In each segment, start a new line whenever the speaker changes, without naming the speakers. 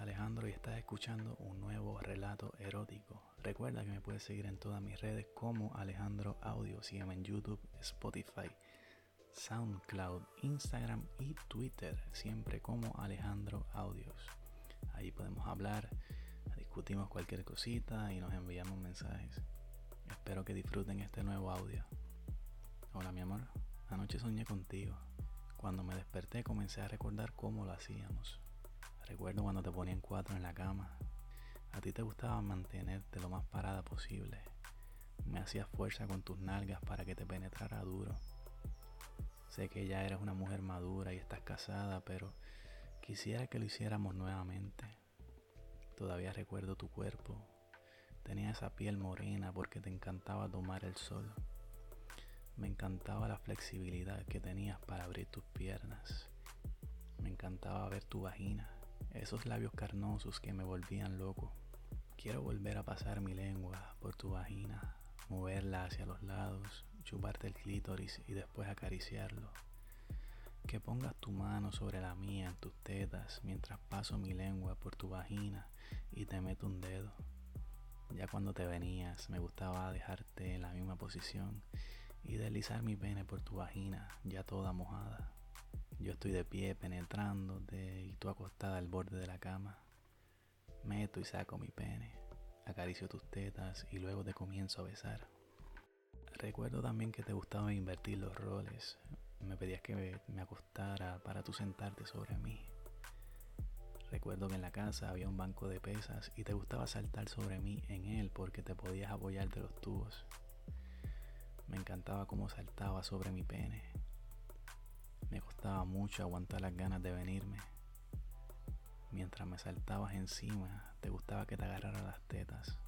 Alejandro y estás escuchando un nuevo relato erótico. Recuerda que me puedes seguir en todas mis redes como Alejandro Audio. Sígueme en YouTube, Spotify, SoundCloud, Instagram y Twitter, siempre como Alejandro Audios. Ahí podemos hablar, discutimos cualquier cosita y nos enviamos mensajes. Espero que disfruten este nuevo audio. Hola mi amor, anoche soñé contigo. Cuando me desperté comencé a recordar cómo lo hacíamos. Recuerdo cuando te ponían cuatro en la cama. A ti te gustaba mantenerte lo más parada posible. Me hacías fuerza con tus nalgas para que te penetrara duro. Sé que ya eres una mujer madura y estás casada, pero quisiera que lo hiciéramos nuevamente. Todavía recuerdo tu cuerpo. Tenía esa piel morena porque te encantaba tomar el sol. Me encantaba la flexibilidad que tenías para abrir tus piernas. Me encantaba ver tu vagina esos labios carnosos que me volvían loco. Quiero volver a pasar mi lengua por tu vagina, moverla hacia los lados, chuparte el clítoris y después acariciarlo. Que pongas tu mano sobre la mía en tus tetas mientras paso mi lengua por tu vagina y te meto un dedo. Ya cuando te venías me gustaba dejarte en la misma posición y deslizar mi pene por tu vagina ya toda mojada. Yo estoy de pie penetrándote y tú acostada al borde de la cama. Meto y saco mi pene, acaricio tus tetas y luego te comienzo a besar. Recuerdo también que te gustaba invertir los roles. Me pedías que me, acostara para tú sentarte sobre mí. Recuerdo que en la casa había un banco de pesas y te gustaba saltar sobre mí en él porque te podías apoyar de los tubos. Me encantaba cómo saltaba sobre mi pene costaba mucho aguantar las ganas de venirme. Mientras me saltabas encima, te gustaba que te agarrara las tetas.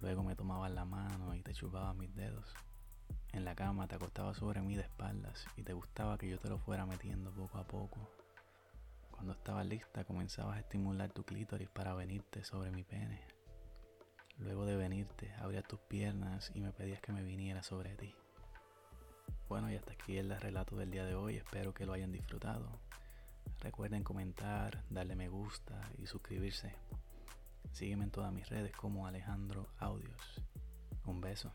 Luego me tomabas la mano y te chupabas mis dedos. En la cama te acostabas sobre mí de espaldas y te gustaba que yo te lo fuera metiendo poco a poco. Cuando estabas lista comenzabas a estimular tu clítoris para venirte sobre mi pene. Luego de venirte, abrías tus piernas y me pedías que me viniera sobre ti. Bueno, y hasta aquí el relato del día de hoy. Espero que lo hayan disfrutado. Recuerden comentar, darle me gusta y suscribirse. Sígueme en todas mis redes como Alejandro Audios. Un beso.